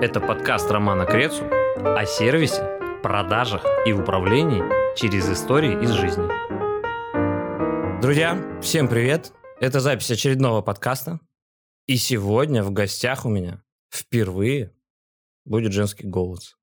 Это подкаст Романа Крецу о сервисе, продажах и управлении через истории из жизни. Друзья, всем привет! Это запись очередного подкаста. И сегодня в гостях у меня впервые будет женский голос.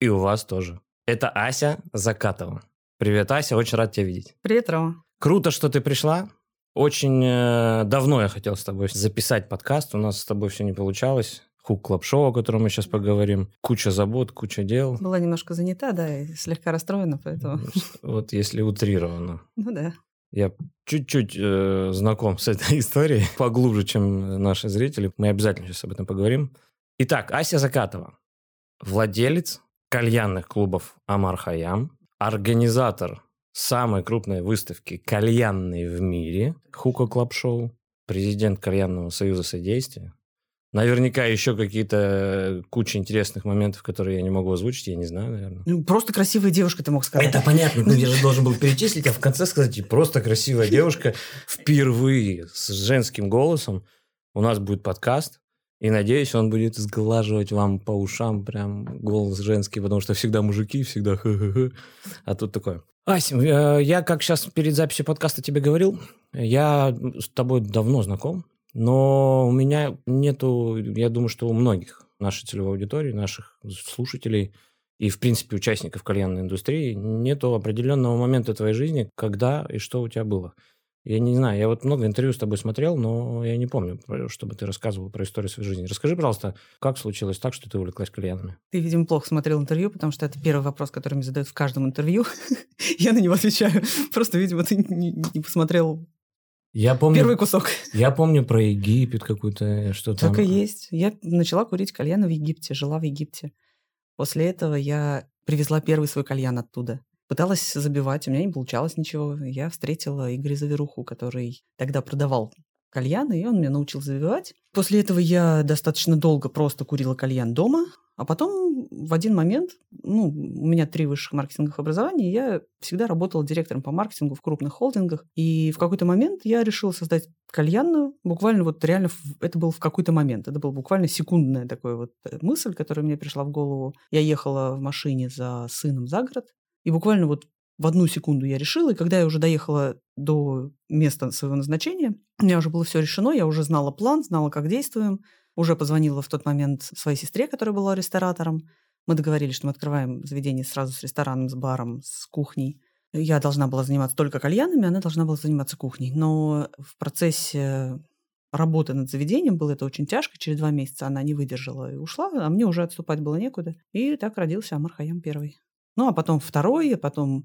И у вас тоже. Это Ася Закатова. Привет, Ася, очень рад тебя видеть. Привет, Рома. Круто, что ты пришла. Очень э, давно я хотел с тобой записать подкаст. У нас с тобой все не получалось. Hookah Club Show, о котором мы сейчас поговорим. Куча забот, куча дел. Была немножко занята, да, и слегка расстроена, поэтому... Вот если утрированно. Ну да. Я чуть-чуть э, знаком с этой историей, поглубже, чем наши зрители. Мы обязательно сейчас об этом поговорим. Итак, Ася Закатова. Владелец кальянных клубов Омар Хайям, организатор самой крупной выставки кальянной в мире Hookah Club Show, президент Кальянного союза содействия. Наверняка еще какие-то э, куча интересных моментов, которые я не могу озвучить, я не знаю, наверное. Ну, просто красивая девушка, ты мог сказать. Это понятно, но я же должен был перечислить, а в конце сказать, и просто красивая девушка впервые с женским голосом. У нас будет подкаст, и надеюсь, он будет сглаживать вам по ушам прям голос женский, потому что всегда мужики, всегда ха-ха-ха. А тут такое. Асим, э, я как сейчас перед записью подкаста тебе говорил, я с тобой давно знаком, но у меня нету, я думаю, что у многих нашей целевой аудитории, наших слушателей и, в принципе, участников кальянной индустрии нету определенного момента твоей жизни, когда и что у тебя было. Я не знаю, я вот много интервью с тобой смотрел, но я не помню, чтобы ты рассказывал про историю своей жизни. Расскажи, пожалуйста, как случилось так, что ты увлеклась кальянами? Ты, видимо, плохо смотрел интервью, потому что это первый вопрос, который мне задают в каждом интервью. я на него отвечаю. Просто, видимо, ты не, не посмотрел я помню, первый кусок. Я помню про Египет какую-то, что-то. Так и есть. Я начала курить кальян в Египте, жила в Египте. После этого я привезла первый свой кальян оттуда. Пыталась забивать, у меня не получалось ничего. Я встретила Игоря Заверуху, который тогда продавал кальяны, и он меня научил забивать. После этого я достаточно долго просто курила кальян дома, а потом в один момент, ну, у меня три высших маркетинговых образования, я всегда работала директором по маркетингу в крупных холдингах. И в какой-то момент я решила создать кальянную. Буквально вот реально это был в какой-то момент. Это была буквально секундная такая вот э, мысль, которая мне пришла в голову. Я ехала в машине за сыном за город. И буквально вот в одну секунду я решила, и когда я уже доехала до места своего назначения, у меня уже было все решено, я уже знала план, знала, как действуем, уже позвонила в тот момент своей сестре, которая была ресторатором. Мы договорились, что мы открываем заведение сразу с рестораном, с баром, с кухней. Я должна была заниматься только кальянами, она должна была заниматься кухней. Но в процессе работы над заведением было это очень тяжко. Через два месяца она не выдержала и ушла, а мне уже отступать было некуда. И так родился Амар Хаям первый. Ну, а потом второй, а потом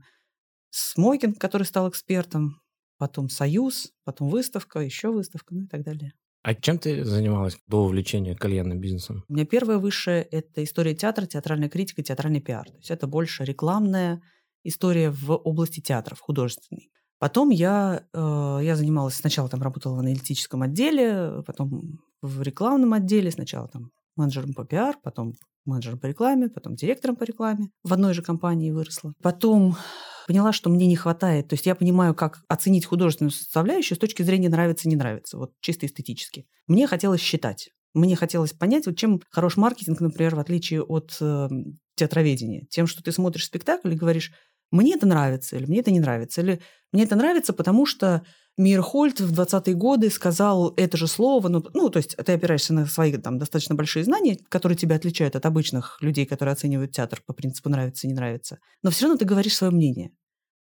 Смокинг, который стал экспертом, потом Союз, потом выставка, еще выставка, ну и так далее. А чем ты занималась до увлечения кальянным бизнесом? У меня первое высшее – это история театра, театральная критика, театральный пиар. То есть это больше рекламная история в области театров, художественной. Потом я, э, я занималась, сначала там работала в аналитическом отделе, потом в рекламном отделе, сначала там менеджером по пиар, потом менеджером по рекламе, потом директором по рекламе. В одной же компании выросла. Потом поняла, что мне не хватает. То есть я понимаю, как оценить художественную составляющую с точки зрения нравится-не нравится, вот чисто эстетически. Мне хотелось считать. Мне хотелось понять, вот чем хорош маркетинг, например, в отличие от э, театроведения. Тем, что ты смотришь спектакль и говоришь, мне это нравится, или мне это не нравится, или мне это нравится, потому что Мирхольд в 20-е годы сказал это же слово, ну, ну, то есть ты опираешься на свои там достаточно большие знания, которые тебя отличают от обычных людей, которые оценивают театр по принципу нравится, не нравится. Но все равно ты говоришь свое мнение.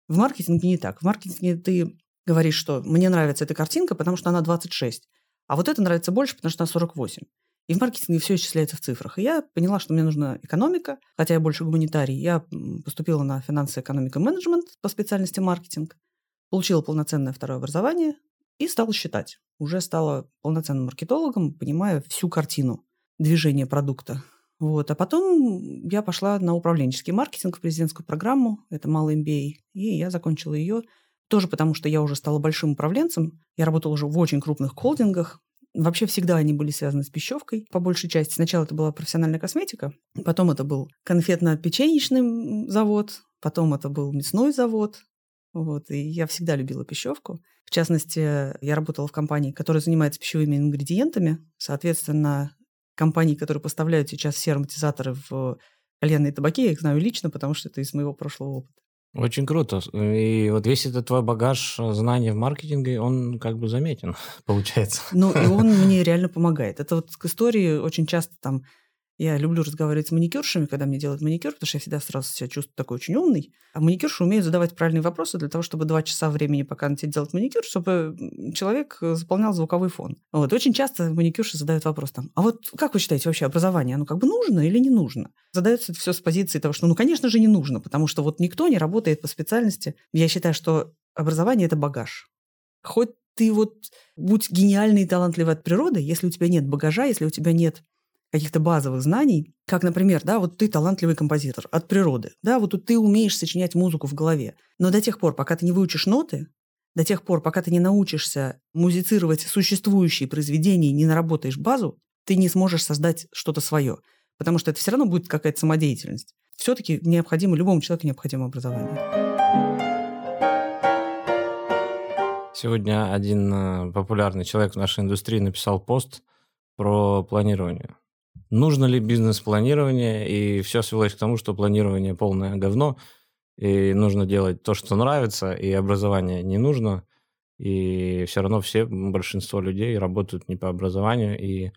В маркетинге не так. В маркетинге ты говоришь, что мне нравится эта картинка, потому что она 26, а вот это нравится больше, потому что она 48. И в маркетинге все исчисляется в цифрах. И я поняла, что мне нужна экономика, хотя я больше гуманитарий. Я поступила на финансы, экономика, менеджмент по специальности маркетинг, получила полноценное второе образование и стала считать. Уже стала полноценным маркетологом, понимая всю картину движения продукта. Вот. А потом я пошла на управленческий маркетинг в президентскую программу, это малый MBA, и я закончила ее тоже потому, что я уже стала большим управленцем. Я работала уже в очень крупных холдингах. Вообще всегда они были связаны с пищевкой, по большей части. Сначала это была профессиональная косметика, потом это был конфетно-печеничный завод, потом это был мясной завод. Вот, и я всегда любила пищевку. В частности, я работала в компании, которая занимается пищевыми ингредиентами. Соответственно, компаний, которые поставляют сейчас все ароматизаторы в кальянные табаки, я их знаю лично, потому что это из моего прошлого опыта. Очень круто. И вот весь этот твой багаж знаний в маркетинге, он как бы заметен, получается. Ну, и он мне реально помогает. Это вот к истории очень часто там я люблю разговаривать с маникюршами, когда мне делают маникюр, потому что я всегда сразу себя чувствую такой очень умный. А маникюрши умеют задавать правильные вопросы для того, чтобы два часа времени, пока на тебе делать маникюр, чтобы человек заполнял звуковой фон. Вот. Очень часто маникюрши задают вопрос там, а вот как вы считаете вообще образование, оно как бы нужно или не нужно? Задается это все с позиции того, что ну, конечно же, не нужно, потому что вот никто не работает по специальности. Я считаю, что образование – это багаж. Хоть ты вот будь гениальный и талантливый от природы, если у тебя нет багажа, если у тебя нет каких-то базовых знаний, как, например, да, вот ты талантливый композитор от природы, да, вот ты умеешь сочинять музыку в голове, но до тех пор, пока ты не выучишь ноты, до тех пор, пока ты не научишься музицировать существующие произведения и не наработаешь базу, ты не сможешь создать что-то свое, потому что это все равно будет какая-то самодеятельность. Все-таки необходимо, любому человеку необходимо образование. Сегодня один э, популярный человек в нашей индустрии написал пост про планирование нужно ли бизнес-планирование, и все свелось к тому, что планирование полное говно, и нужно делать то, что нравится, и образование не нужно, и все равно все, большинство людей работают не по образованию, и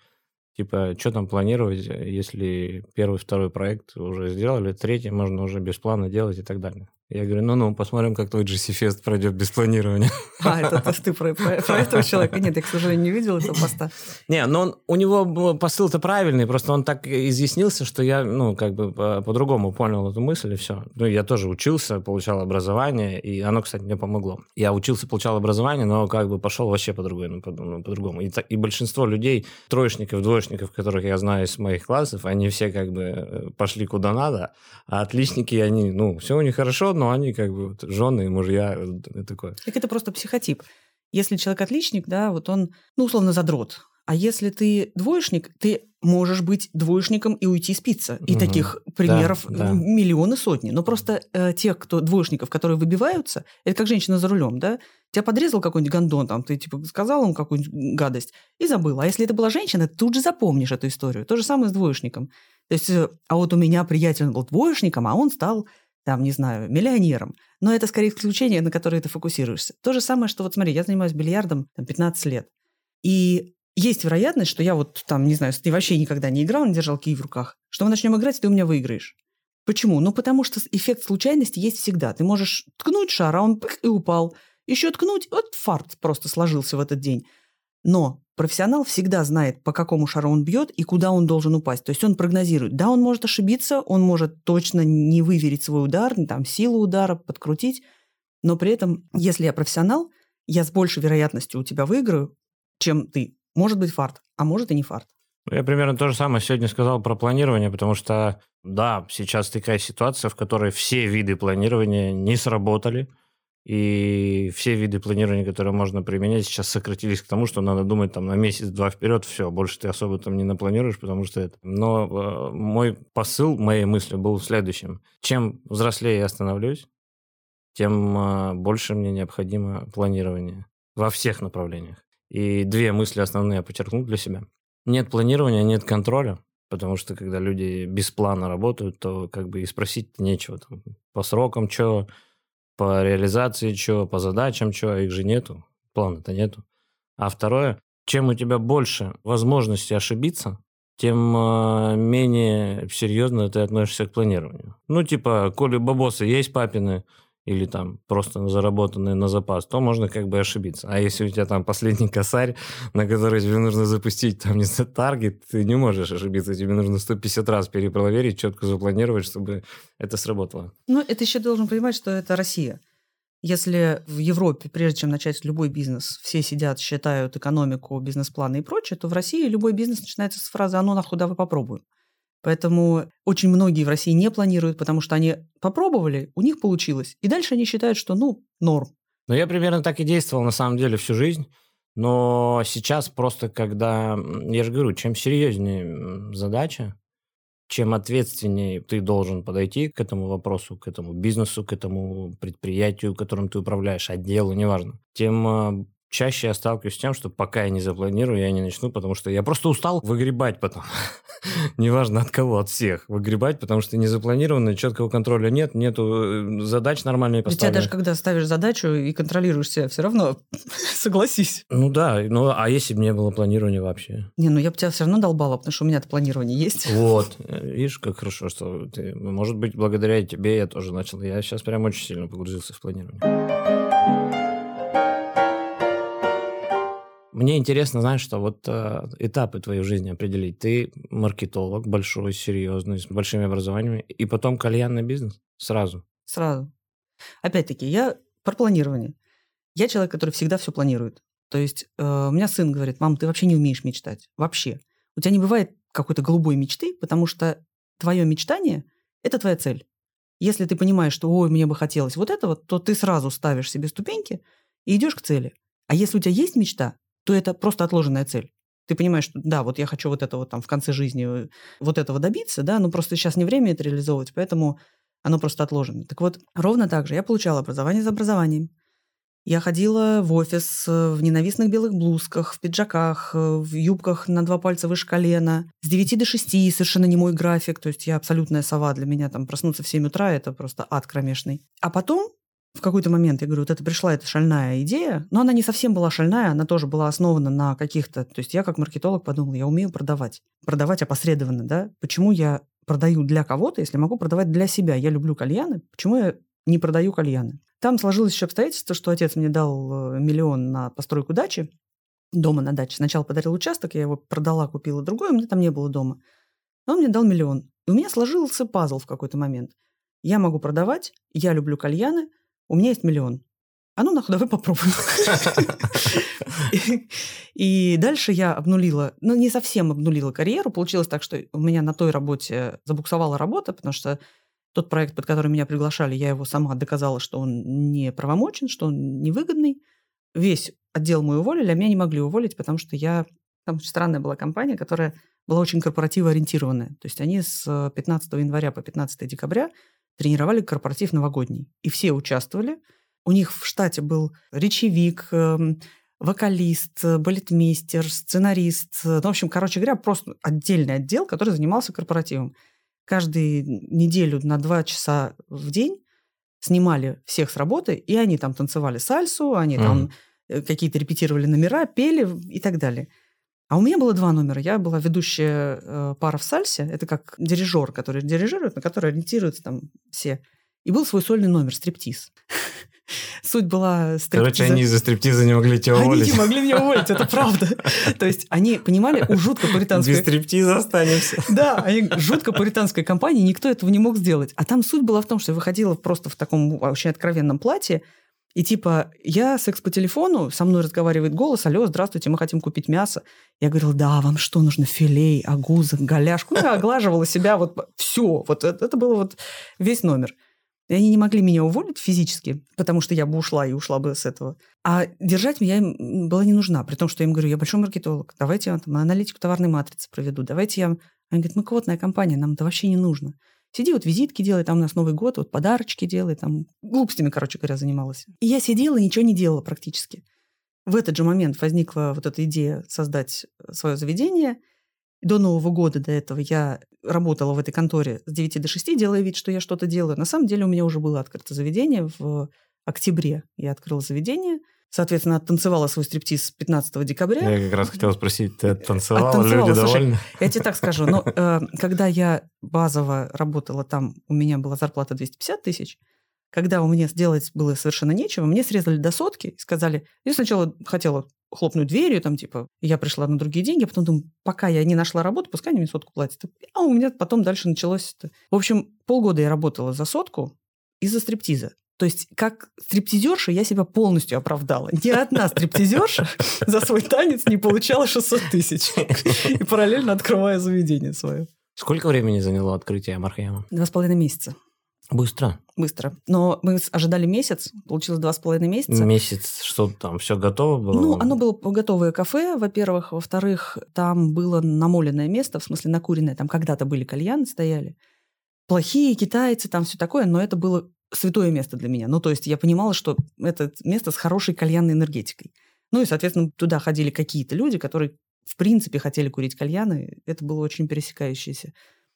типа, что там планировать, если первый, второй проект уже сделали, третий можно уже без плана делать и так далее. Я говорю, ну-ну, посмотрим, как твой GC Fest пройдет без планирования. А, это, это ты про, про, про этого человека? Нет, я, к сожалению, не видел этого поста. Не, но он, у него посыл-то правильный, просто он так изъяснился, что я, ну, как бы по-другому понял эту мысль, и все. Ну, я тоже учился, получал образование, и оно, кстати, мне помогло. Я учился, получал образование, но как бы пошел вообще по-другому. По, ну, по-другому. И, и большинство людей, троечников, двоечников, которых я знаю из моих классов, они все как бы э, пошли куда надо, а отличники, они, ну, все у них хорошо, но они как бы вот, жены, мужья, и такое. Так это просто психотип. Если человек отличник, да, вот он, ну, условно, задрот. А если ты двоечник, ты можешь быть двоечником и уйти спиться. И угу. таких примеров да, да. миллионы сотни. Но просто э, тех, кто двоечников, которые выбиваются, это как женщина за рулем, да? Тебя подрезал какой-нибудь гондон, там, ты типа сказал ему какую-нибудь гадость и забыл. А если это была женщина, ты тут же запомнишь эту историю. То же самое с двоечником. То есть, э, а вот у меня приятель был двоечником, а он стал там, не знаю, миллионером. Но это скорее исключение, на которое ты фокусируешься. То же самое, что вот смотри, я занимаюсь бильярдом там, 15 лет. И есть вероятность, что я вот там, не знаю, ты вообще никогда не играл, не держал киев в руках, что мы начнем играть, и ты у меня выиграешь. Почему? Ну, потому что эффект случайности есть всегда. Ты можешь ткнуть шар, а он и упал. Еще ткнуть, вот фарт просто сложился в этот день. Но профессионал всегда знает, по какому шару он бьет и куда он должен упасть. То есть он прогнозирует. Да, он может ошибиться, он может точно не выверить свой удар, там, силу удара, подкрутить. Но при этом, если я профессионал, я с большей вероятностью у тебя выиграю, чем ты. Может быть фарт, а может и не фарт. Я примерно то же самое сегодня сказал про планирование, потому что, да, сейчас такая ситуация, в которой все виды планирования не сработали – и все виды планирования, которые можно применять, сейчас сократились к тому, что надо думать там на месяц-два вперед, все, больше ты особо там не напланируешь, потому что это. Но э, мой посыл моей мысли был следующим. Чем взрослее я становлюсь, тем э, больше мне необходимо планирование во всех направлениях. И две мысли основные я подчеркнул для себя. Нет планирования, нет контроля, потому что когда люди без плана работают, то как бы и спросить нечего. Там, по срокам что, по реализации чего, по задачам чего, их же нету, плана-то нету. А второе, чем у тебя больше возможности ошибиться, тем э, менее серьезно ты относишься к планированию. Ну, типа, коли бабосы есть папины, или там просто заработанные на запас, то можно как бы ошибиться. А если у тебя там последний косарь, на который тебе нужно запустить там не таргет, ты не можешь ошибиться. Тебе нужно 150 раз перепроверить, четко запланировать, чтобы это сработало. Ну, это еще должен понимать, что это Россия. Если в Европе, прежде чем начать любой бизнес, все сидят, считают экономику, бизнес-планы и прочее, то в России любой бизнес начинается с фразы «а ну нахуй, давай попробуем». Поэтому очень многие в России не планируют, потому что они попробовали, у них получилось. И дальше они считают, что, ну, норм. Ну, я примерно так и действовал, на самом деле, всю жизнь. Но сейчас просто, когда... Я же говорю, чем серьезнее задача, чем ответственнее ты должен подойти к этому вопросу, к этому бизнесу, к этому предприятию, которым ты управляешь, отделу, неважно, тем а, чаще я сталкиваюсь с тем, что пока я не запланирую, я не начну, потому что я просто устал выгребать потом. Неважно от кого, от всех. Выгребать, потому что не запланировано, четкого контроля нет, нету э, задач нормальные У тебя даже когда ставишь задачу и контролируешь себя, все равно согласись. Ну да, ну а если бы не было планирования вообще? Не, ну я бы тебя все равно долбала, потому что у меня-то планирование есть. Вот. Видишь, как хорошо, что ты... Может быть, благодаря тебе я тоже начал. Я сейчас прям очень сильно погрузился в планирование. Мне интересно, знаешь, что вот э, этапы твоей жизни определить. Ты маркетолог большой, серьезный, с большими образованиями, и потом кальянный бизнес сразу. Сразу. Опять-таки, я про планирование. Я человек, который всегда все планирует. То есть э, у меня сын говорит, мам, ты вообще не умеешь мечтать. Вообще. У тебя не бывает какой-то голубой мечты, потому что твое мечтание – это твоя цель. Если ты понимаешь, что, ой, мне бы хотелось вот этого, то ты сразу ставишь себе ступеньки и идешь к цели. А если у тебя есть мечта, то это просто отложенная цель. Ты понимаешь, что да, вот я хочу вот этого там в конце жизни, э, вот этого добиться, да, но просто сейчас не время это реализовывать, поэтому оно просто отложено. Так вот, ровно так же я получала образование за образованием. Я ходила в офис э, в ненавистных белых блузках, в пиджаках, э, в юбках на два пальца выше колена. С 9 до 6 совершенно не мой график. То есть я абсолютная сова для меня. Там проснуться в 7 утра – это просто ад кромешный. А потом в какой-то момент, я говорю, вот это пришла эта шальная идея, но она не совсем была шальная, она тоже была основана на каких-то... То есть я как маркетолог подумала, я умею продавать. Продавать опосредованно, да? Почему я продаю для кого-то, если могу продавать для себя? Я люблю кальяны, почему я не продаю кальяны? Там сложилось еще обстоятельство, что отец мне дал э, миллион на постройку дачи, дома на даче. Сначала подарил участок, я его продала, купила другой, у меня там не было дома. Но он мне дал миллион. И у меня сложился пазл в какой-то момент. Я могу продавать, я люблю кальяны – у меня есть миллион. А ну нахуй, давай попробуем. И дальше я обнулила, ну не совсем обнулила карьеру. Получилось так, что у меня на той работе забуксовала работа, потому что тот проект, под который меня приглашали, я его сама доказала, что он не правомочен, что он невыгодный. Весь отдел мой уволили, а меня не могли уволить, потому что я... Там странная была компания, которая была очень корпоративно-ориентированная. То есть они с 15 января по 15 декабря тренировали корпоратив новогодний. И все участвовали. У них в штате был речевик, эм, вокалист, балетмейстер, сценарист. Ну, в общем, короче говоря, просто отдельный отдел, который занимался корпоративом. Каждую неделю на два часа в день снимали всех с работы, и они там танцевали сальсу, они mm. там э, какие-то репетировали номера, пели и так далее. А у меня было два номера. Я была ведущая э, пара в сальсе. Это как дирижер, который дирижирует, на который ориентируются там все. И был свой сольный номер «Стриптиз». Суть была стриптиза. Короче, они из-за стриптиза не могли тебя уволить. Они не могли меня уволить, это правда. То есть они понимали, у жутко пуританской... Без стриптиза останемся. Да, они жутко пуританской компании, никто этого не мог сделать. А там суть была в том, что я выходила просто в таком очень откровенном платье, и типа, я секс по телефону, со мной разговаривает голос, алло, здравствуйте, мы хотим купить мясо. Я говорила, да, вам что нужно, филей, агуза, голяшку. Я оглаживала себя, вот все, вот это, это было вот весь номер. И они не могли меня уволить физически, потому что я бы ушла и ушла бы с этого. А держать меня им была не нужна, при том, что я им говорю, я большой маркетолог, давайте я там, аналитику товарной матрицы проведу, давайте я... Они говорят, мы квотная компания, нам это вообще не нужно. Сиди, вот визитки делай, там у нас Новый год, вот подарочки делай, там глупостями, короче говоря, занималась. И я сидела ничего не делала практически. В этот же момент возникла вот эта идея создать свое заведение. До Нового года, до этого, я работала в этой конторе с 9 до 6, делая вид, что я что-то делаю. На самом деле у меня уже было открыто заведение. В октябре я открыла заведение – Соответственно, танцевала свой стриптиз 15 декабря. Я как раз хотела спросить, ты танцевала, танцевала люди Слушай, довольны? Я тебе так скажу, но э, когда я базово работала там, у меня была зарплата 250 тысяч, когда у меня сделать было совершенно нечего, мне срезали до сотки и сказали, я сначала хотела хлопнуть дверью, там, типа, я пришла на другие деньги, а потом думаю, пока я не нашла работу, пускай они мне сотку платят. А у меня потом дальше началось это. В общем, полгода я работала за сотку из-за стриптиза. То есть как стриптизерша я себя полностью оправдала. Ни одна стриптизерша за свой танец не получала 600 тысяч. И параллельно открывая заведение свое. Сколько времени заняло открытие Мархема? Два с половиной месяца. Быстро. Быстро. Но мы ожидали месяц, получилось два с половиной месяца. Месяц, что там, все готово было? Ну, оно было готовое кафе, во-первых. Во-вторых, там было намоленное место, в смысле накуренное. Там когда-то были кальяны, стояли. Плохие китайцы, там все такое, но это было святое место для меня. Ну, то есть я понимала, что это место с хорошей кальянной энергетикой. Ну и, соответственно, туда ходили какие-то люди, которые в принципе хотели курить кальяны. Это было очень пересекающееся.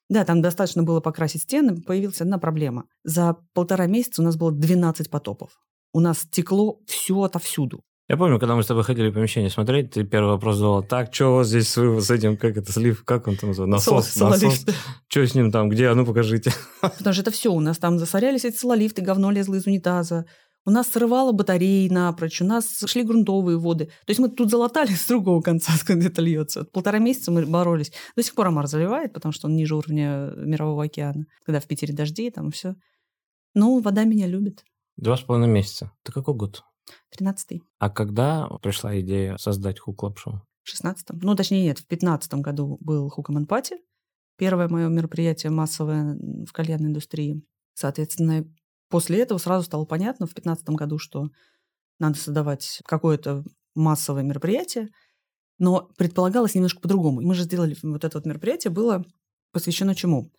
Да, там достаточно было покрасить стены, появилась одна проблема. За полтора месяца у нас было 12 потопов. У нас текло все отовсюду. Я помню, когда мы с тобой ходили в помещение смотреть, ты первый вопрос задал, так, что у вас здесь с, с этим, как это, слив, как он там называется? Насос, Сол- насос. сололифт. Что с ним там, где, а ну покажите. Потому что это все. У нас там засорялись эти сололифты, говно лезло из унитаза. У нас срывало батареи напрочь, у нас шли грунтовые воды. То есть мы тут залатали с другого конца, это льется. Полтора месяца мы боролись. До сих пор Амар заливает, потому что он ниже уровня Мирового океана. Когда в Питере дожди, там все. Ну, вода меня любит. Два с половиной месяца. Это какой год? Тринадцатый. А когда пришла идея создать Hookah Club Show? В 16 Ну, точнее, нет, в 15 году был Hookah Party. Первое мое мероприятие массовое в кальянной индустрии. Соответственно, после этого сразу стало понятно в 15 году, что надо создавать какое-то массовое мероприятие. Но предполагалось немножко по-другому. Мы же сделали вот это вот мероприятие, было посвящено чему?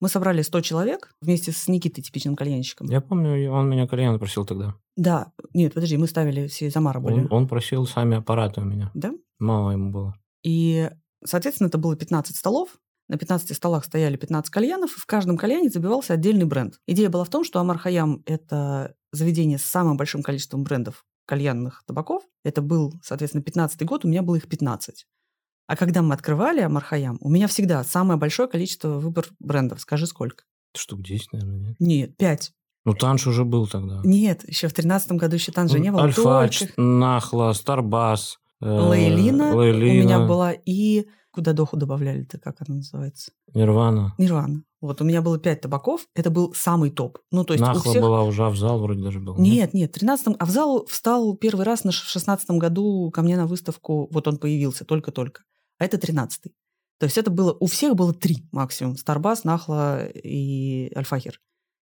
Мы собрали 100 человек вместе с Никитой, типичным кальянщиком. Я помню, он меня кальян просил тогда. Да, нет, подожди, мы ставили все из Амара были. Он, он просил сами аппараты у меня. Да? Мало ему было. И, соответственно, это было 15 столов. На 15 столах стояли 15 кальянов, и в каждом кальяне забивался отдельный бренд. Идея была в том, что Амар Хаям – это заведение с самым большим количеством брендов кальянных табаков. Это был, соответственно, 15 год, у меня было их 15. А когда мы открывали Амар Хаям, у меня всегда самое большое количество выбор брендов. Скажи, сколько? Штук 10, наверное, нет? Нет, 5. Ну, Танш уже был тогда. Нет, еще в 13 году еще Танжа не было. Альфач, только Нахла, Старбас. э, Лейлина, Лейлина, у меня была и... Куда доху добавляли-то, как она называется? Нирвана. Нирвана. Вот у меня было пять табаков, это был самый топ. Ну, то есть у Нахла всех... была уже, а в зал вроде даже был. Нет, нет, в 13 а в зал встал первый раз на ш- в 16 году ко мне на выставку, вот он появился только-только. А это 13 То есть это было, у всех было три максимум. Старбас, Нахла и Альфахер.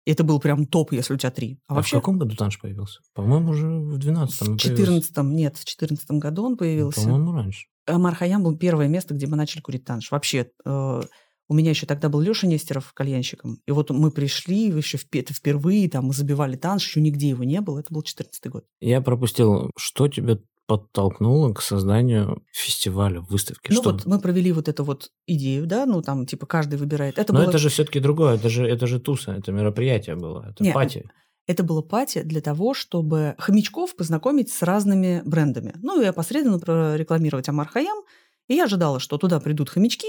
И это был прям топ, если у тебя три. А, А, вообще в каком году Танш появился? По-моему, уже в 12-м. в 14 нет, в 14 году он появился. По-моему, раньше. Амар Хаям был первое место, где мы начали курить танш. Вообще, э, у меня еще тогда был Леша Нестеров кальянщиком. И вот мы пришли, еще впе- это впервые, там мы забивали танш, еще нигде его не было. Это был 14 год. Я пропустил, что тебя подтолкнуло к созданию фестиваля, выставки? Ну что... вот мы провели вот эту вот идею, да, ну там типа каждый выбирает. Это Но было, это же все-таки другое, это же, это же туса, это мероприятие было, это Не, пати. это было пати для того, чтобы хомячков познакомить с разными брендами. Ну и опосредованно прорекламировать Амар Хаям. И я ожидала, что туда придут хомячки,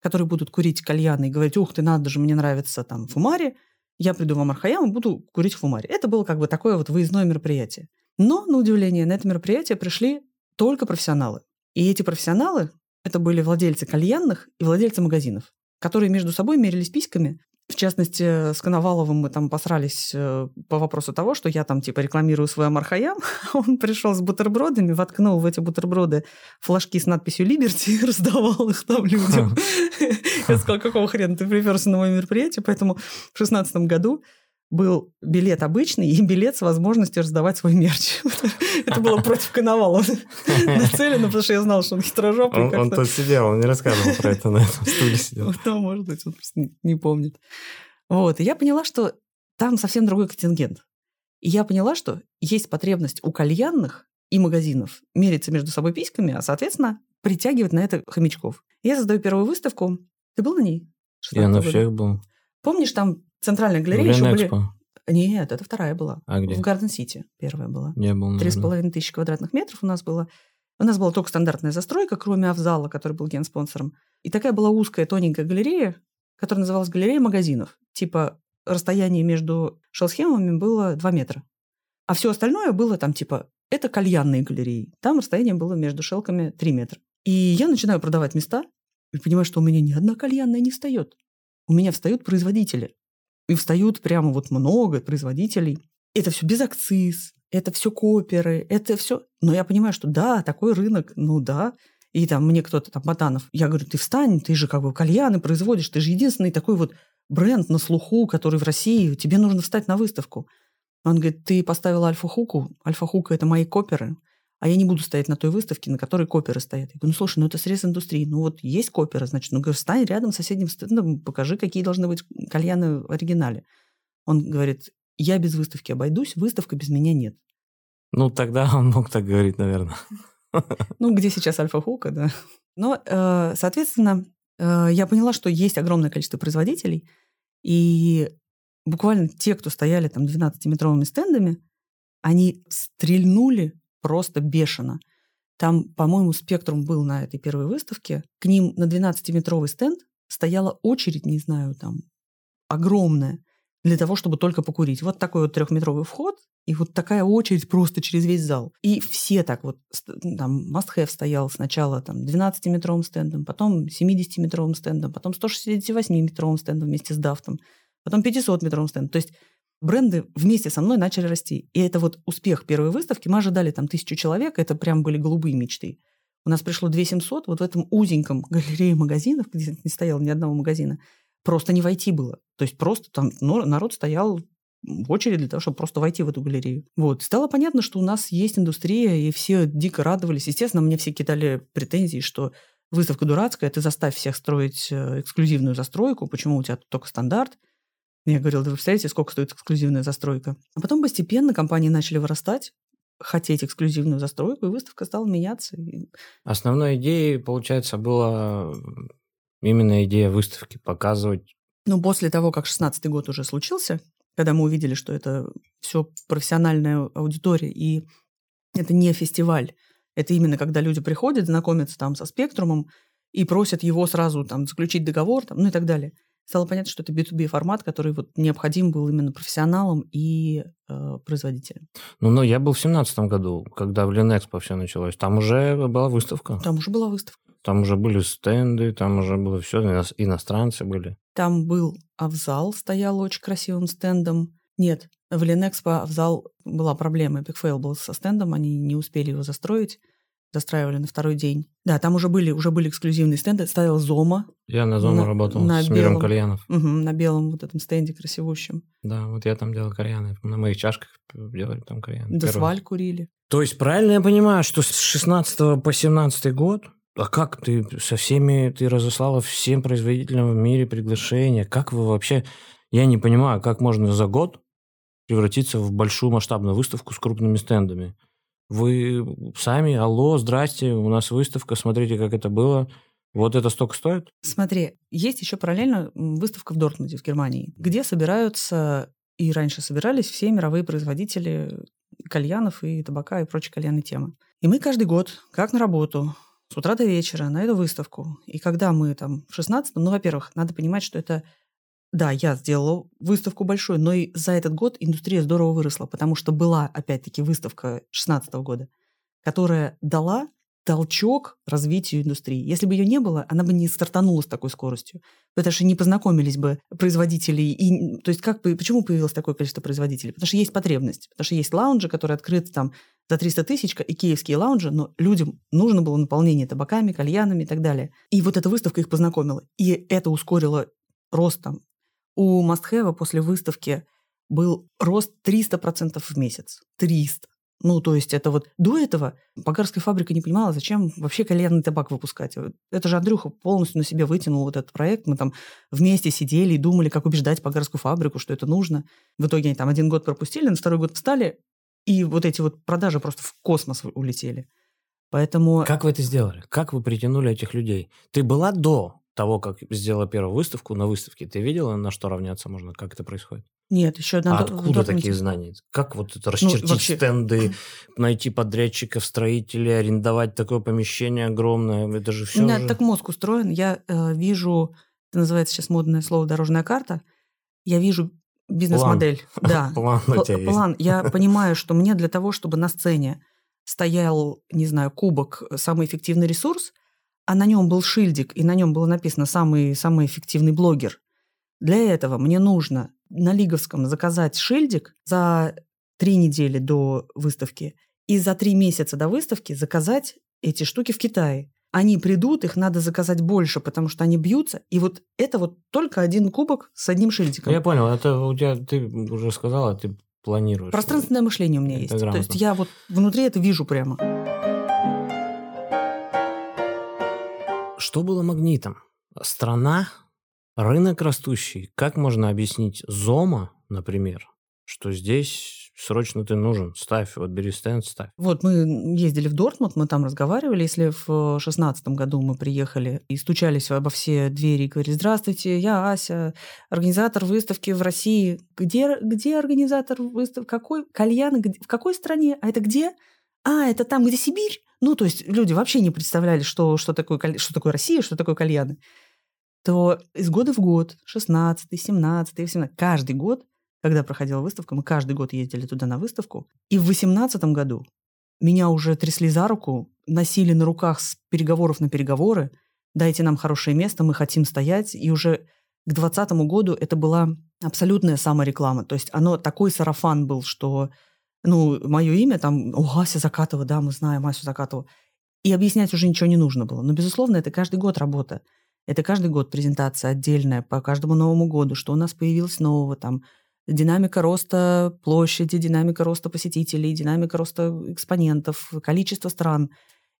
которые будут курить кальяны и говорить, ух ты, надо же, мне нравится там фумари. Я приду в Амар Хаям и буду курить фумари. Это было как бы такое вот выездное мероприятие. Но, на удивление, на это мероприятие пришли только профессионалы. И эти профессионалы – это были владельцы кальянных и владельцы магазинов, которые между собой мерились письками. В частности, с Коноваловым мы там посрались э, по вопросу того, что я там типа рекламирую свой Амархаям. Он пришел с бутербродами, воткнул в эти бутерброды флажки с надписью «Либерти» и раздавал их там людям. Я сказала, какого хрена ты приперся на мое мероприятие? Поэтому в шестнадцатом году был билет обычный и билет с возможностью раздавать свой мерч. Это было против Коновалова нацелено, потому что я знала, что он хитрожопый. Он, он тут сидел, он не рассказывал про это на этом стуле сидел. Ну, может быть, он просто не- помнит. Вот, и я поняла, что там совсем другой контингент. И я поняла, что есть потребность у кальянных и магазинов мериться между собой письками, а, соответственно, притягивать на это хомячков. Я создаю первую выставку. Ты был на ней? Я на 16-го года? всех был. Помнишь, там центральная галерея еще были... Нет, это вторая была. А где? В Гарден-Сити первая была. Не был, Три с половиной тысячи квадратных метров у нас было. У нас была только стандартная застройка, кроме Авзала, который был генспонсором. И такая была узкая, тоненькая галерея, которая называлась галерея магазинов. Типа расстояние между шелсхемами было 2 метра. А все остальное было там типа это кальянные галереи. Там расстояние было между шелками 3 метра. И я начинаю продавать места и понимаю, что у меня ни одна кальянная не встает. У меня встают производители. И встают прямо вот много производителей. Это все без акциз, это все коперы, это все... Но я понимаю, что да, такой рынок, ну да. И там мне кто-то, там, Ботанов, я говорю, ты встань, ты же как бы кальяны производишь, ты же единственный такой вот бренд на слуху, который в России, тебе нужно встать на выставку. Он говорит, ты поставила Альфа-Хуку, Альфа-Хука – это мои коперы, а я не буду стоять на той выставке, на которой коперы стоят. Я говорю, ну слушай, ну это срез индустрии, ну вот есть коперы, значит, ну говорю, встань рядом с соседним стендом, покажи, какие должны быть кальяны в оригинале. Он говорит, я без выставки обойдусь, выставка без меня нет. Ну, тогда он мог так говорить, наверное. Ну, где сейчас альфа-хука, да. Но, э, соответственно, э, я поняла, что есть огромное количество производителей, и буквально те, кто стояли там 12-метровыми стендами, они стрельнули просто бешено. Там, по-моему, спектрум был на этой первой выставке. К ним на 12-метровый стенд стояла очередь, не знаю, там, огромная, для того, чтобы только покурить. Вот такой вот трехметровый вход, и вот такая очередь просто через весь зал. И все так вот, там, Must Have стоял сначала там 12-метровым стендом, потом 70-метровым стендом, потом 168-метровым стендом вместе с Дафтом, потом 500-метровым стендом. То есть бренды вместе со мной начали расти. И это вот успех первой выставки. Мы ожидали там тысячу человек, это прям были голубые мечты. У нас пришло 2700, вот в этом узеньком галерее магазинов, где не стояло ни одного магазина, просто не войти было. То есть просто там народ стоял в очередь для того, чтобы просто войти в эту галерею. Вот. Стало понятно, что у нас есть индустрия, и все дико радовались. Естественно, мне все кидали претензии, что выставка дурацкая, ты заставь всех строить э, эксклюзивную застройку, почему у тебя тут только стандарт. Я говорила, да вы представляете, сколько стоит эксклюзивная застройка? А потом постепенно компании начали вырастать, хотеть эксклюзивную застройку, и выставка стала меняться. Основной идеей, получается, была именно идея выставки показывать. Ну, после того, как 16 год уже случился, когда мы увидели, что это все профессиональная аудитория, и это не фестиваль, это именно когда люди приходят, знакомятся там со спектрумом и просят его сразу там заключить договор, там, ну и так далее – стало понятно, что это B2B формат, который вот необходим был именно профессионалам и э, производителям. Ну, но я был в семнадцатом году, когда в Ленэкспо все началось. Там уже была выставка. Там уже была выставка. Там уже были стенды, там уже было все, иностранцы были. Там был Авзал, стоял очень красивым стендом. Нет, в Ленэкспо Авзал была проблема. Fail был со стендом, они не успели его застроить застраивали на второй день. Да, там уже были, уже были эксклюзивные стенды. Ставил Зома. Я на Зома на, работал на с белом, Миром Кальянов. Угу, на белом вот этом стенде красивущем. Да, вот я там делал кальяны. На моих чашках делали там кальяны. Да сваль курили. То есть правильно я понимаю, что с 16 по 17 год а как ты со всеми, ты разослала всем производителям в мире приглашения? Как вы вообще, я не понимаю, как можно за год превратиться в большую масштабную выставку с крупными стендами? Вы сами, алло, здрасте, у нас выставка, смотрите, как это было. Вот это столько стоит? Смотри, есть еще параллельно выставка в Дортмунде, в Германии, где собираются и раньше собирались все мировые производители кальянов и табака и прочей кальянной темы. И мы каждый год, как на работу, с утра до вечера на эту выставку. И когда мы там в 16 ну, во-первых, надо понимать, что это да, я сделала выставку большую, но и за этот год индустрия здорово выросла, потому что была, опять-таки, выставка 2016 года, которая дала толчок развитию индустрии. Если бы ее не было, она бы не стартанула с такой скоростью. Потому что не познакомились бы производители. И, то есть как, почему появилось такое количество производителей? Потому что есть потребность. Потому что есть лаунжи, которые открыты там за 300 тысяч, и киевские лаунжи, но людям нужно было наполнение табаками, кальянами и так далее. И вот эта выставка их познакомила. И это ускорило рост там у Must после выставки был рост 300% в месяц. 300. Ну, то есть это вот до этого Багарская фабрика не понимала, зачем вообще кальянный табак выпускать. Это же Андрюха полностью на себе вытянул вот этот проект. Мы там вместе сидели и думали, как убеждать Багарскую фабрику, что это нужно. В итоге они там один год пропустили, на второй год встали, и вот эти вот продажи просто в космос улетели. Поэтому... Как вы это сделали? Как вы притянули этих людей? Ты была до того, как сделала первую выставку на выставке, ты видела, на что равняться можно, как это происходит? Нет, еще надо... А откуда такие знания? Как вот это ну, расчертить ну, вообще... стенды, найти подрядчиков, строителей, арендовать такое помещение огромное? Это же все У меня же... так мозг устроен. Я э, вижу, это называется сейчас модное слово «дорожная карта», я вижу бизнес-модель. Да. План у тебя План. Я понимаю, что мне для того, чтобы на сцене стоял, не знаю, кубок, э, самый эффективный ресурс, а на нем был шильдик, и на нем было написано «самый, самый эффективный блогер», для этого мне нужно на Лиговском заказать шильдик за три недели до выставки и за три месяца до выставки заказать эти штуки в Китае. Они придут, их надо заказать больше, потому что они бьются. И вот это вот только один кубок с одним шильдиком. Я понял, это у тебя, ты уже сказала, ты планируешь. Пространственное мышление у меня есть. То есть я вот внутри это вижу прямо. Что было магнитом? Страна, рынок растущий. Как можно объяснить Зома, например, что здесь срочно ты нужен, ставь, вот бери стенд, ставь. Вот мы ездили в Дортмунд, мы там разговаривали. Если в шестнадцатом году мы приехали и стучались обо все двери и говорили, здравствуйте, я Ася, организатор выставки в России. Где, где организатор выставки? Какой? Кальян? В какой стране? А это где? А, это там, где Сибирь? Ну, то есть люди вообще не представляли, что, что, такое, что такое Россия, что такое кальяны. То из года в год, 16 17 18 каждый год когда проходила выставка, мы каждый год ездили туда на выставку. И в 2018 году меня уже трясли за руку, носили на руках с переговоров на переговоры. Дайте нам хорошее место, мы хотим стоять. И уже к 2020 году это была абсолютная самореклама. То есть оно такой сарафан был, что ну, мое имя там, о, Ася Закатова, да, мы знаем Асю Закатову. И объяснять уже ничего не нужно было. Но, безусловно, это каждый год работа. Это каждый год презентация отдельная по каждому Новому году, что у нас появилось нового, там, динамика роста площади, динамика роста посетителей, динамика роста экспонентов, количество стран.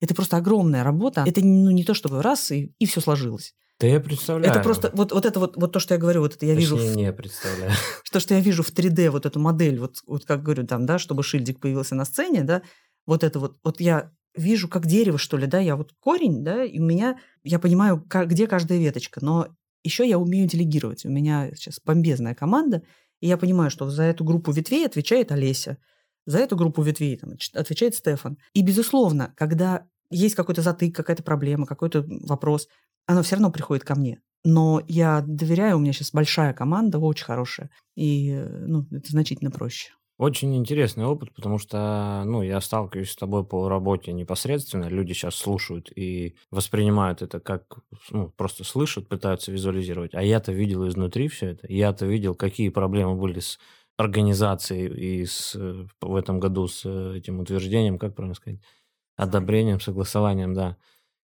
Это просто огромная работа. Это ну, не то, чтобы раз и, и все сложилось. Да я представляю. Это просто вот, вот это вот, вот то, что я говорю, вот это я Точнее, вижу. не представляю. То, что я вижу в 3D, вот эту модель, вот, вот как говорю, там, да, чтобы шильдик появился на сцене, да, вот это вот, вот я вижу как дерево, что ли, да, я вот корень, да, и у меня, я понимаю, где каждая веточка, но еще я умею делегировать. У меня сейчас бомбезная команда, и я понимаю, что за эту группу ветвей отвечает Олеся, за эту группу ветвей там, отвечает Стефан. И, безусловно, когда есть какой-то затык, какая-то проблема, какой-то вопрос, оно все равно приходит ко мне. Но я доверяю, у меня сейчас большая команда, очень хорошая, и ну, это значительно проще. Очень интересный опыт, потому что, ну, я сталкиваюсь с тобой по работе непосредственно. Люди сейчас слушают и воспринимают это как, ну, просто слышат, пытаются визуализировать. А я-то видел изнутри все это. Я-то видел, какие проблемы были с организацией и с, в этом году с этим утверждением, как правильно сказать, одобрением, согласованием, да.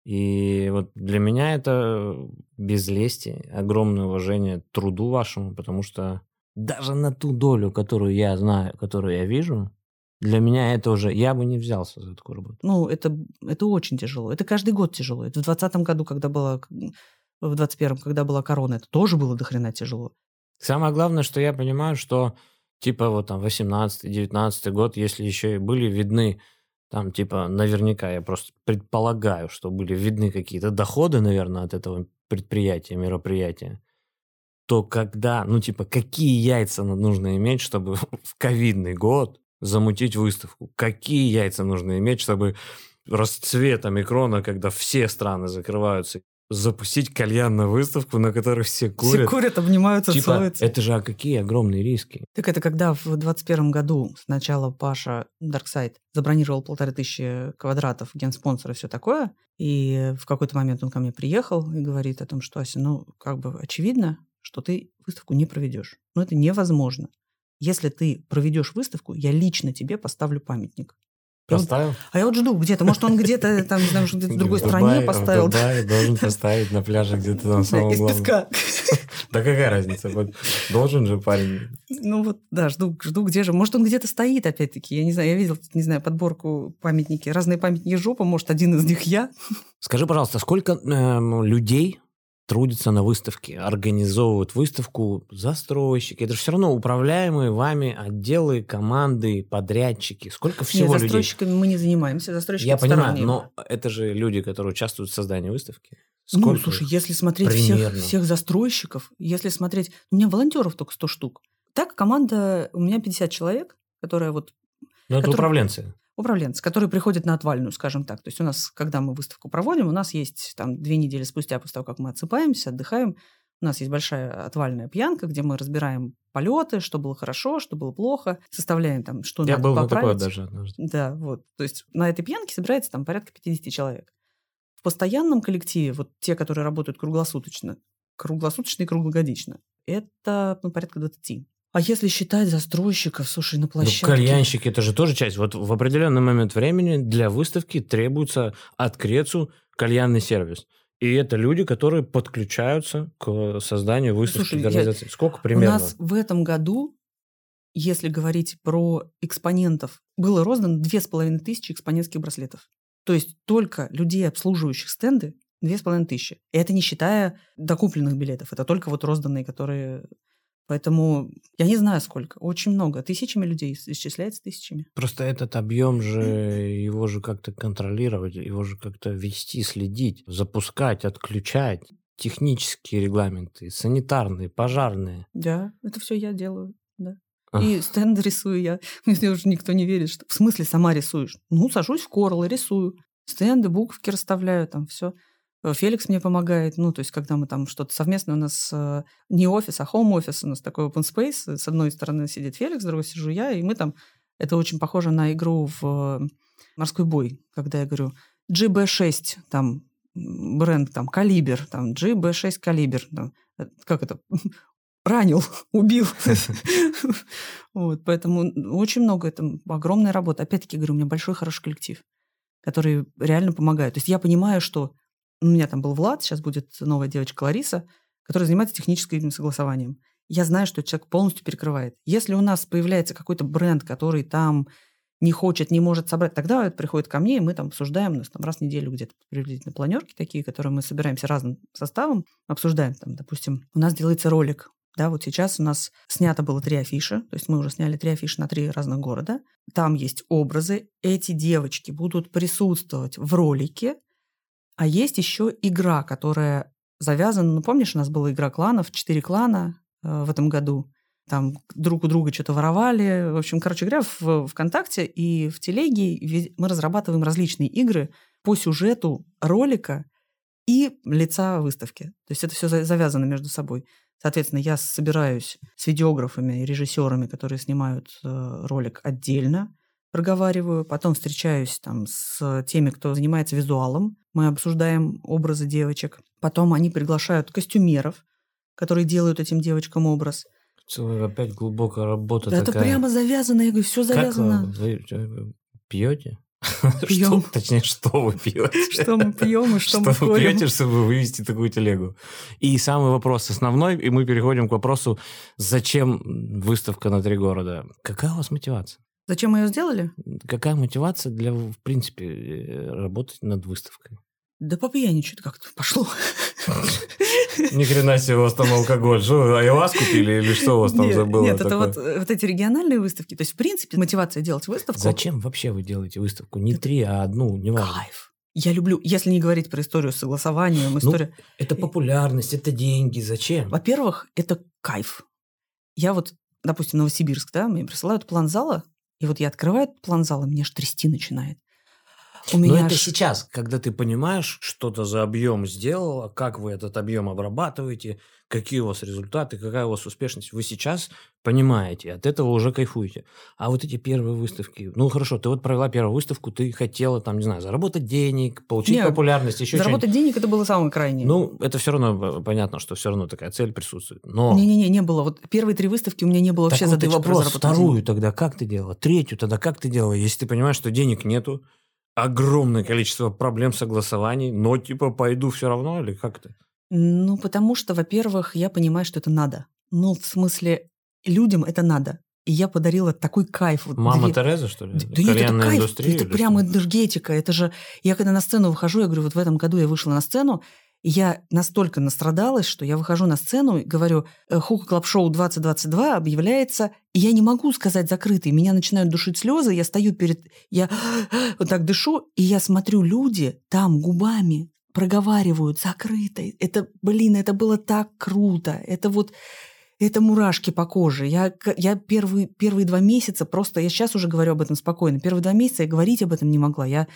И вот для меня это без лести, огромное уважение труду вашему, потому что даже на ту долю, которую я знаю, которую я вижу, для меня это уже... Я бы не взялся за такую работу. Ну, это, это очень тяжело. Это каждый год тяжело. Это в 2020 году, когда была... В 2021, когда была корона, это тоже было дохрена тяжело. Самое главное, что я понимаю, что типа вот там 18-19 год, если еще и были видны там типа наверняка, я просто предполагаю, что были видны какие-то доходы, наверное, от этого предприятия, мероприятия, то когда, ну типа, какие яйца нужно иметь, чтобы в ковидный год замутить выставку? Какие яйца нужно иметь, чтобы расцвет омикрона, когда все страны закрываются, запустить кальянную выставку, на которой все курят. Все курят, обнимаются, типа, целуются. Это же а какие огромные риски. Так это когда в 2021 году сначала Паша Дарксайд забронировал полторы тысячи квадратов, генспонсор и все такое, и в какой-то момент он ко мне приехал и говорит о том, что, Ася, ну, как бы очевидно, что ты выставку не проведешь. Но это невозможно. Если ты проведешь выставку, я лично тебе поставлю памятник. Поставил? а я вот жду где-то. Может, он где-то там, не знаю, где-то в другой стране поставил. Да, должен поставить на пляже где-то там самого Из песка. Да какая разница? Должен же парень. Ну вот, да, жду, жду, где же. Может, он где-то стоит, опять-таки. Я не знаю, я видел, не знаю, подборку памятники. Разные памятники жопа, может, один из них я. Скажи, пожалуйста, сколько э, людей трудятся на выставке, организовывают выставку застройщики. Это же все равно управляемые вами отделы, команды, подрядчики. Сколько всего Нет, застройщиками людей? мы не занимаемся. Застройщики Я понимаю, но это же люди, которые участвуют в создании выставки. Ну, Сколько ну, слушай, если смотреть всех, всех застройщиков, если смотреть... У меня волонтеров только 100 штук. Так, команда... У меня 50 человек, которая вот... Ну, это которые... управленцы управленцы, которые приходят на отвальную, скажем так. То есть у нас, когда мы выставку проводим, у нас есть там две недели спустя после того, как мы отсыпаемся, отдыхаем, у нас есть большая отвальная пьянка, где мы разбираем полеты, что было хорошо, что было плохо, составляем там, что Я надо был поправить. на такой даже однажды. Да, вот. То есть на этой пьянке собирается там порядка 50 человек. В постоянном коллективе, вот те, которые работают круглосуточно, круглосуточно и круглогодично, это ну, порядка 20. А если считать застройщиков, слушай, на площадке... Ну, кальянщики – это же тоже часть. Вот в определенный момент времени для выставки требуется от Крецу кальянный сервис. И это люди, которые подключаются к созданию выставки Слушай, организации. Я... Сколько примерно? У нас в этом году, если говорить про экспонентов, было роздано две с половиной тысячи экспонентских браслетов. То есть только людей, обслуживающих стенды, две с половиной тысячи. И это не считая докупленных билетов. Это только вот розданные, которые Поэтому я не знаю сколько, очень много. Тысячами людей исчисляется тысячами. Просто этот объем же, его же как-то контролировать, его же как-то вести, следить, запускать, отключать. Технические регламенты, санитарные, пожарные. Да, это все я делаю, да. И стенды рисую я. Мне уже никто не верит, что в смысле сама рисуешь. Ну, сажусь в корл и рисую. Стенды, буковки расставляю, там все. Э, Феликс мне помогает. Ну, то есть, когда мы там что-то совместно, у нас э, не офис, а home офис, у нас такой open space. С одной стороны сидит Феликс, с другой сижу я, и мы там... Это очень похоже на игру в морской бой, когда я говорю GB6, там, бренд, там, калибр, там, GB6 калибр, там, э, как это, ранил, убил. вот, поэтому очень много, это огромная работа. Опять-таки говорю, у меня большой хороший коллектив, который реально помогает. То есть я понимаю, что у меня там был Влад, сейчас будет новая девочка Лариса, которая занимается техническим согласованием. Я знаю, что человек полностью перекрывает. Если у нас появляется какой-то бренд, который там не хочет, не может собрать, тогда это приходит ко мне, и мы там обсуждаем, у нас там раз в неделю где-то приблизительно планерки такие, которые мы собираемся разным составом, обсуждаем там, допустим, у нас делается ролик, да, вот сейчас у нас снято было три афиши, то есть мы уже сняли три афиши на три разных города. Там есть образы, эти девочки будут присутствовать в ролике, а есть еще игра, которая завязана... Ну, помнишь, у нас была игра кланов, четыре клана э, в этом году. Там друг у друга что-то воровали. В общем, короче говоря, в ВКонтакте и в Телеге мы разрабатываем различные игры по сюжету ролика и лица выставки. То есть это все завязано между собой. Соответственно, я собираюсь с видеографами и режиссерами, которые снимают э, ролик отдельно проговариваю, потом встречаюсь там с теми, кто занимается визуалом, мы обсуждаем образы девочек, потом они приглашают костюмеров, которые делают этим девочкам образ. Целая опять глубокая работа да такая. Это прямо завязано, я говорю, все завязано. Как вы, вы пьете? Пьем. Что, точнее, что вы пьете? Что мы пьем и что, мы Что вы пьете, чтобы вывести такую телегу? И самый вопрос основной, и мы переходим к вопросу, зачем выставка на три города? Какая у вас мотивация? Зачем мы ее сделали? Какая мотивация для, в принципе, э, работать над выставкой? Да попьяничать как-то пошло. Ни хрена себе у вас там алкоголь. Что, айвас купили или что у вас там нет, забыло Нет, такое? это вот, э, вот эти региональные выставки. То есть, в принципе, мотивация делать выставку... Зачем вообще вы делаете выставку? Не Это три, а одну, неважно. Кайф. Я люблю, если не говорить про историю с согласованием, история... Это популярность, это деньги. Зачем? Во-первых, это кайф. Я вот, допустим, Новосибирск, да, мне присылают план зала, и вот я открываю этот план зала, меня аж трясти начинает. У Но меня это аж- сейчас, когда ты понимаешь, что то за объем сделала, как вы этот объем обрабатываете, какие у вас результаты, какая у вас успешность. Вы сейчас понимаете, от этого уже кайфуете. А вот эти первые выставки, ну хорошо, ты вот провела первую выставку, ты хотела там, не знаю, заработать денег, получить Нет, популярность, еще. Заработать денег это было самое крайнее. Ну, это все равно э, понятно, что все равно такая цель присутствует. Но Не-не-не, не было. Вот первые три выставки у меня не было так вообще вот задачи про вопрос, заработать вторую денег. тогда как ты делала? Третью тогда как ты делала? Если ты понимаешь, что денег нету, огромное количество проблем согласований, но типа пойду все равно или как то Ну, потому что, во-первых, я понимаю, что это надо. Ну, в смысле, людям это надо. И я подарила такой кайф. Вот Мама две- Тереза, что ли? Да нет, это кайф, индустрия это прям что? энергетика. Это же... Я когда на сцену выхожу, я говорю, вот в этом году я вышла на сцену, я настолько настрадалась, что я выхожу на сцену и говорю, «Э, Hookah Club Show 2022 объявляется, и я не могу сказать закрытый. Меня начинают душить слезы, я стою перед... Я вот так дышу, и я смотрю, люди там губами проговаривают закрытой. Это, блин, это было так круто. Это вот... Это мурашки по коже. Я, я первые, первые два месяца просто... Я сейчас уже говорю об этом спокойно. Первые два месяца я говорить об этом не могла. Я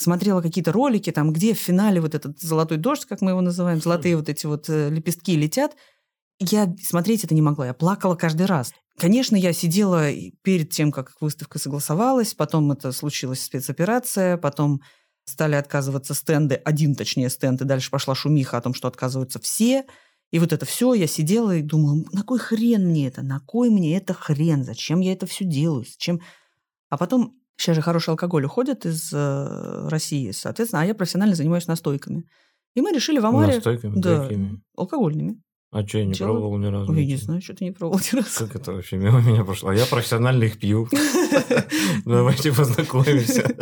смотрела какие-то ролики, там, где в финале вот этот золотой дождь, как мы его называем, золотые вот эти вот э, лепестки летят. Я смотреть это не могла. Я плакала каждый раз. Конечно, я сидела перед тем, как выставка согласовалась, потом это случилась спецоперация, потом стали отказываться стенды, один точнее стенд, и дальше пошла шумиха о том, что отказываются все. И вот это все, я сидела и думала, на кой хрен мне это, на кой мне это хрен, зачем я это все делаю, зачем... А потом, сейчас же хороший алкоголь уходит из э, России, соответственно, а я профессионально занимаюсь настойками. И мы решили в Амаре... Настойками Да, какими? алкогольными. А что, я не Делаю. пробовал ни разу. Я не знаю, что ты не пробовал ни разу. Как это вообще мимо меня прошло? А я профессионально их пью. Давайте познакомимся.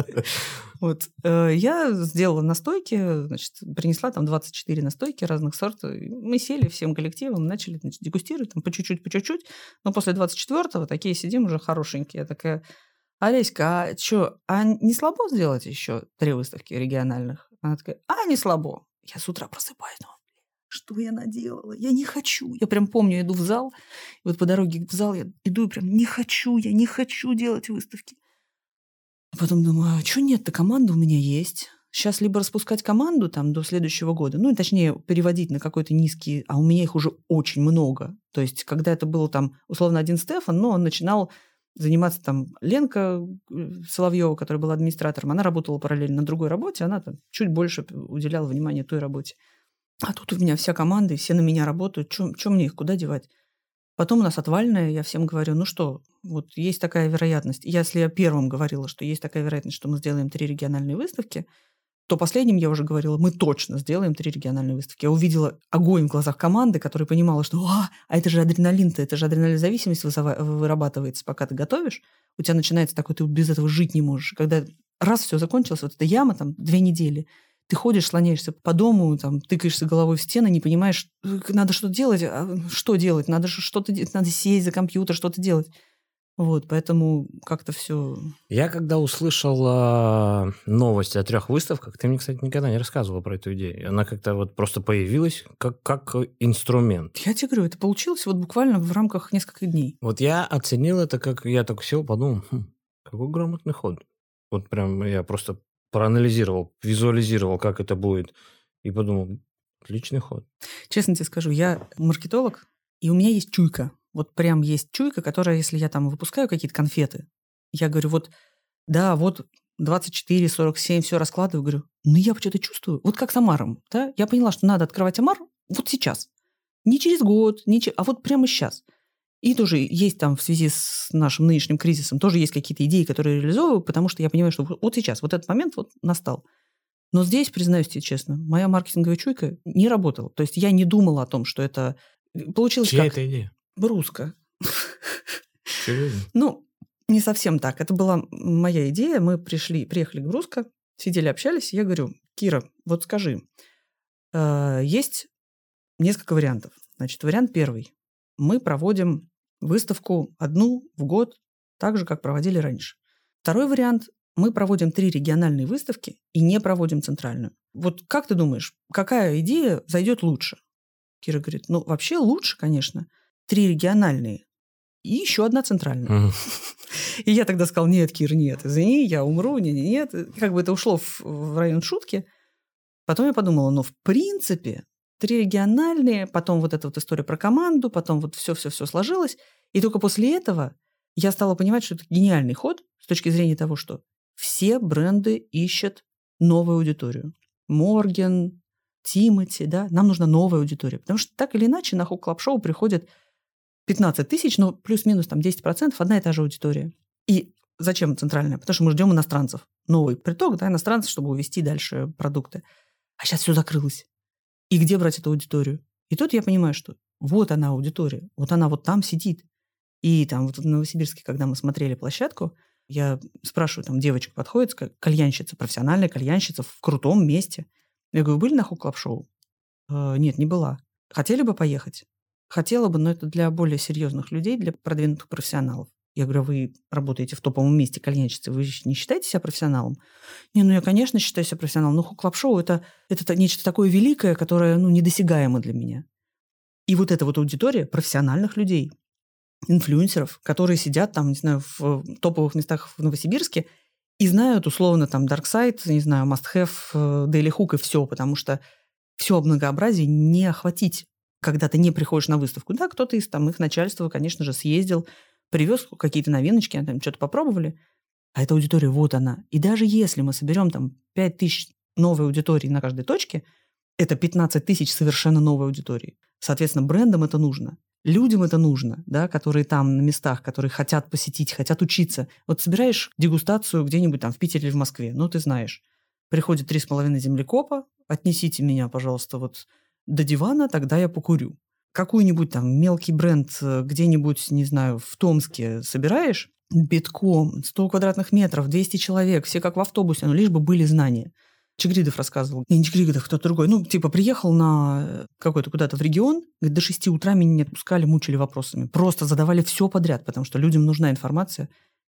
Вот. Э, я сделала настойки, значит, принесла там 24 настойки разных сортов. Мы сели всем коллективом, начали значит, дегустировать там по чуть-чуть, по чуть-чуть. Но после 24-го такие сидим уже хорошенькие. Я такая, Олеська, а что, а не слабо сделать еще три выставки региональных? Она такая, а не слабо. Я с утра просыпаюсь, думаю, что я наделала? Я не хочу. Я прям помню, иду в зал, и вот по дороге в зал я иду и прям не хочу, я не хочу делать выставки. Потом думаю, а что нет-то, команда у меня есть. Сейчас либо распускать команду там до следующего года, ну, точнее, переводить на какой-то низкий, а у меня их уже очень много. То есть, когда это было там, условно, один Стефан, но он начинал заниматься там Ленка э, Соловьева, которая была администратором, она работала параллельно на другой работе, она там чуть больше уделяла внимания той работе. А тут у меня вся команда, и все на меня работают. Чем мне их куда девать? Потом у нас отвальная, я всем говорю, ну что, вот есть такая вероятность. Если я первым говорила, что есть такая вероятность, что мы сделаем три региональные выставки, то последним я уже говорила, мы точно сделаем три региональные выставки. Я увидела огонь в глазах команды, которая понимала, что а, а это же адреналин-то, это же адренализависимость вырабатывается, пока ты готовишь. У тебя начинается такой, ты без этого жить не можешь. Когда раз все закончилось, вот эта яма, там, две недели, ты ходишь, слоняешься по дому, там, тыкаешься головой в стены, не понимаешь, «Э, надо что-то делать, а что делать, надо что-то, надо сесть за компьютер, что-то делать. Вот, поэтому как-то все. Я когда услышал э, новости о трех выставках, ты мне, кстати, никогда не рассказывала про эту идею. Она как-то вот просто появилась как, как инструмент. Я тебе говорю, это получилось вот буквально в рамках нескольких дней. Вот я оценил это, как я так сел, подумал, хм, какой грамотный ход. Вот прям я просто проанализировал, визуализировал, как это будет, и подумал, отличный ход. Честно тебе скажу, я маркетолог, и у меня есть чуйка. Вот прям есть чуйка, которая, если я там выпускаю какие-то конфеты, я говорю, вот, да, вот 24, 47, все раскладываю, говорю, ну я что-то чувствую. Вот как с Амаром, да? Я поняла, что надо открывать Амар вот сейчас. Не через год, не че... а вот прямо сейчас. И тоже есть там в связи с нашим нынешним кризисом, тоже есть какие-то идеи, которые реализовываю, потому что я понимаю, что вот сейчас, вот этот момент вот настал. Но здесь, признаюсь тебе честно, моя маркетинговая чуйка не работала. То есть я не думала о том, что это э, получилось Чья как... это идея? Бруска. Серьезно? Ну, не совсем так. Это была моя идея. Мы пришли, приехали к Бруско, сидели, общались. Я говорю, Кира, вот скажи, э, есть несколько вариантов. Значит, вариант первый мы проводим выставку одну в год, так же, как проводили раньше. Второй вариант – мы проводим три региональные выставки и не проводим центральную. Вот как ты думаешь, какая идея зайдет лучше? Кира говорит, ну, вообще лучше, конечно, три региональные и еще одна центральная. И я тогда сказал, нет, Кир, нет, извини, я умру, нет, нет, нет. Как бы это ушло в, в район шутки. Потом я подумала, ну, в принципе, три региональные, потом вот эта вот история про команду, потом вот все-все-все сложилось. И только после этого я стала понимать, что это гениальный ход с точки зрения того, что все бренды ищут новую аудиторию. Морген, Тимати, да, нам нужна новая аудитория. Потому что так или иначе на Hookah Club Show приходит 15 тысяч, но плюс-минус там 10%, одна и та же аудитория. И зачем центральная? Потому что мы ждем иностранцев. Новый приток, да, иностранцев, чтобы увести дальше продукты. А сейчас все закрылось. И где брать эту аудиторию? И тут я понимаю, что вот она аудитория, вот она вот там сидит. И там вот в Новосибирске, когда мы смотрели площадку, я спрашиваю, там девочка подходит, кальянщица, профессиональная кальянщица в крутом месте. Я говорю, были на Hookah Club Show? Э, нет, не была. Хотели бы поехать? Хотела бы, но это для более серьезных людей, для продвинутых профессионалов. Я говорю, вы работаете в топовом месте кальянщицы, вы не считаете себя профессионалом? Не, ну я, конечно, считаю себя профессионалом, но клаб-шоу это, это нечто такое великое, которое ну, недосягаемо для меня. И вот эта вот аудитория профессиональных людей, инфлюенсеров, которые сидят там, не знаю, в топовых местах в Новосибирске и знают условно там Dark Side, не знаю, Must Have, э, Daily Hook и все, потому что все многообразие не охватить, когда ты не приходишь на выставку. Да, кто-то из там их начальства, конечно же, съездил, привез какие-то новиночки, они там что-то попробовали, а эта аудитория, вот она. И даже если мы соберем там 5 тысяч новой аудитории на каждой точке, это 15 тысяч совершенно новой аудитории. Соответственно, брендам это нужно. Людям это нужно, да, которые там на местах, которые хотят посетить, хотят учиться. Вот собираешь дегустацию где-нибудь там в Питере или в Москве, ну, ты знаешь. Приходит три с половиной землекопа, отнесите меня, пожалуйста, вот до дивана, тогда я покурю какой-нибудь там мелкий бренд э, где-нибудь, не знаю, в Томске собираешь, битком, 100 квадратных метров, 200 человек, все как в автобусе, но лишь бы были знания. Чигридов рассказывал. Не, не кто-то другой. Ну, типа, приехал на какой-то куда-то в регион, говорит, до 6 утра меня не отпускали, мучили вопросами. Просто задавали все подряд, потому что людям нужна информация.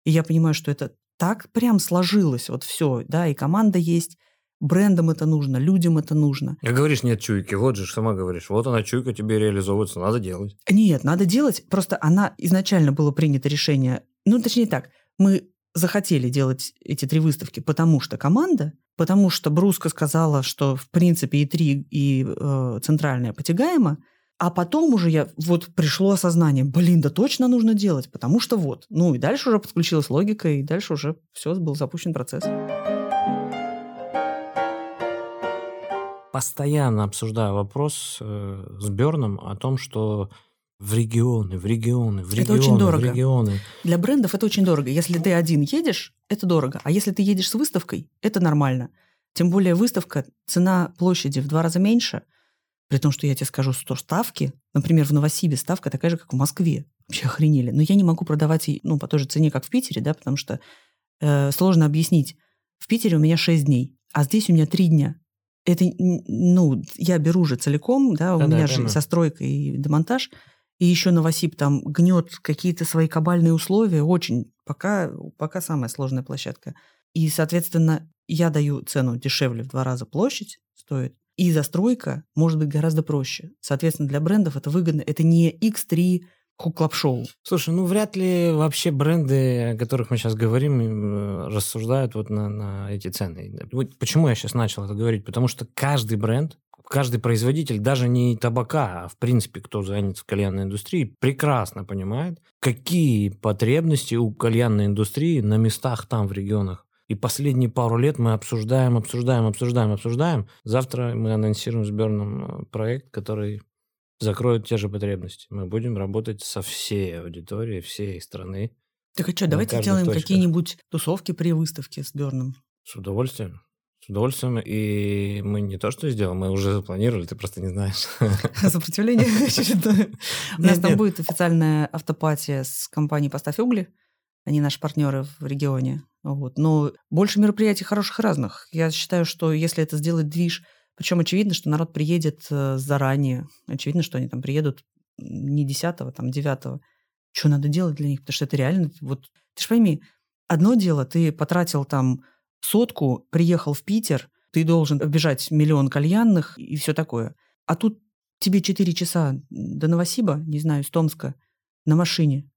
И я понимаю, что это так прям сложилось, вот все, да, и команда есть, брендам это нужно, людям это нужно. А говоришь, нет чуйки, вот же сама говоришь, вот она чуйка тебе реализовывается, надо делать. Нет, надо делать, просто она изначально было принято решение, ну, точнее так, мы захотели делать эти три выставки, потому что команда, потому что Бруска сказала, что в принципе и три, и э, центральная потягаемо, а потом уже я вот пришло осознание, блин, да точно нужно делать, потому что вот. Ну и дальше уже подключилась логика, и дальше уже все, был запущен процесс. Постоянно обсуждаю вопрос э, с Берном о том, что в регионы, в регионы, в регионы, это очень дорого. в регионы. Для брендов это очень дорого. Если ты один едешь, это дорого. А если ты едешь с выставкой, это нормально. Тем более выставка, цена площади в два раза меньше – при том, что я тебе скажу, что ставки, например, в Новосибе ставка такая же, как в Москве. Вообще охренели. Но я не могу продавать ну, по той же цене, как в Питере, да, потому что э, сложно объяснить. В Питере у меня 6 дней, а здесь у меня 3 дня. Это, ну, я беру же целиком, да, у да, меня да, же со стройкой и демонтаж, и еще Новосиб там гнет какие-то свои кабальные условия, очень, пока, пока самая сложная площадка. И, соответственно, я даю цену дешевле в два раза площадь стоит, и застройка может быть гораздо проще. Соответственно, для брендов это выгодно. Это не X3 хук-клаб-шоу. Слушай, ну вряд ли вообще бренды, о которых мы сейчас говорим, э, рассуждают вот на, на эти цены. Вот почему я сейчас начал это говорить? Потому что каждый бренд, каждый производитель, даже не табака, а в принципе, кто занят кальянной индустрии, прекрасно понимает, какие потребности у кальянной индустрии на местах там, в регионах. И последние пару лет мы обсуждаем, обсуждаем, обсуждаем, обсуждаем. Завтра мы анонсируем с Берном э, проект, который закроет те же потребности. Мы будем работать со всей аудиторией, всей страны. Так а что, давайте сделаем какие-нибудь тусовки при выставке с Берном. С удовольствием. С удовольствием. И мы не то что сделаем, мы уже запланировали, ты просто не знаешь. Сопротивление очередное. У нас там будет официальная автопатия с компанией «Поставь угли». Они наши партнеры в регионе. Вот. Но больше мероприятий хороших разных. Я считаю, что если это сделать движ, причем очевидно, что народ приедет э, заранее. Очевидно, что они там приедут не 10 там 9 Что надо делать для них? Потому что это реально... Вот, ты же пойми, одно дело, ты потратил там сотку, приехал в Питер, ты должен оббежать миллион кальянных и все такое. А тут тебе 4 часа до Новосиба, не знаю, из Томска, на машине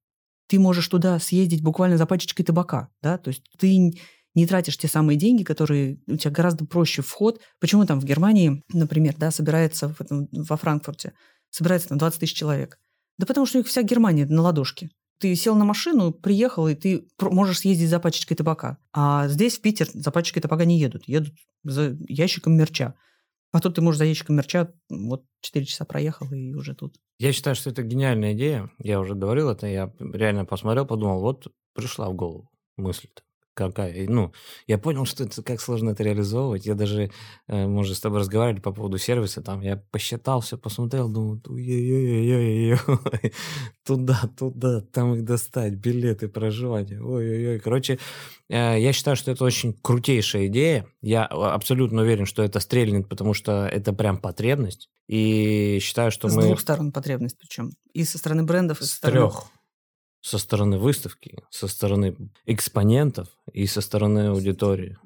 ты можешь туда съездить буквально за пачечкой табака, да, то есть ты не тратишь те самые деньги, которые у тебя гораздо проще вход. Почему там в Германии, например, да, собирается в во Франкфурте, собирается там 20 тысяч человек? Да потому что у них вся Германия на ладошке. Ты сел на машину, приехал, и ты можешь съездить за пачечкой табака. А здесь, в Питер, за пачечкой табака не едут. Едут за ящиком мерча. А тут ты можешь за ящиком мерча вот 4 часа проехал и уже тут. Я считаю, что это гениальная идея. Я уже говорил это, я реально посмотрел, подумал, вот пришла в голову мысль-то какая. Ну, я понял, что это как сложно это реализовывать. Я даже, э, мы с тобой разговаривали по поводу сервиса, там я посчитал все, посмотрел, думаю, ой-ой-ой-ой-ой, туда, туда, там их достать, билеты, проживание, ой-ой-ой. Короче, э, я считаю, что это очень крутейшая идея. Я абсолютно уверен, что это стрельнет, потому что это прям потребность. И считаю, что с мы... С двух сторон потребность причем. И со стороны брендов, и со стороны... трех со стороны выставки, со стороны экспонентов и со стороны аудитории.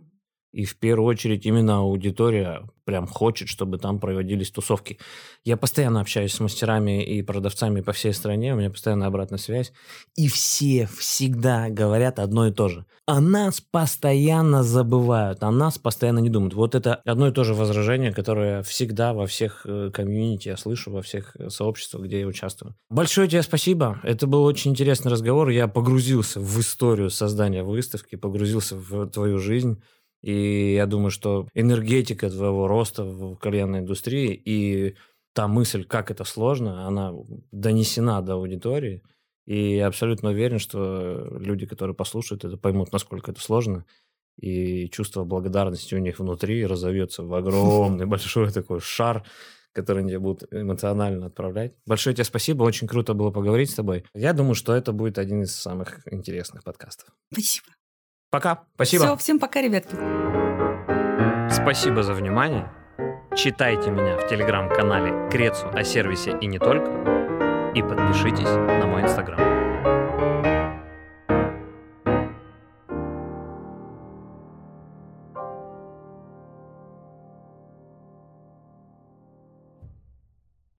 И в первую очередь именно аудитория прям хочет, чтобы там проводились тусовки. Я постоянно общаюсь с мастерами и продавцами по всей стране, у меня постоянно обратная связь. И все всегда говорят одно и то же. О нас постоянно забывают, о нас постоянно не думают. Вот это одно и то же возражение, которое всегда во всех э, комьюнити я слышу, во всех э, сообществах, где я участвую. Большое тебе спасибо. Это был очень интересный разговор. Я погрузился в историю создания выставки, погрузился в твою жизнь. И я думаю, что энергетика твоего роста в кальянной индустрии и та мысль, как это сложно, она донесена до аудитории. И я абсолютно уверен, что люди, которые послушают это, поймут, насколько это сложно. И чувство благодарности у них внутри разовьется в огромный большой такой шар, которые тебя будут эмоционально отправлять. Большое тебе спасибо, очень круто было поговорить с тобой. Я думаю, что это будет один из самых интересных подкастов. Спасибо. Пока. Спасибо. Все, всем пока, ребятки. Спасибо за внимание. Читайте меня в телеграм-канале Крецу о сервисе и не только. И подпишитесь на мой инстаграм.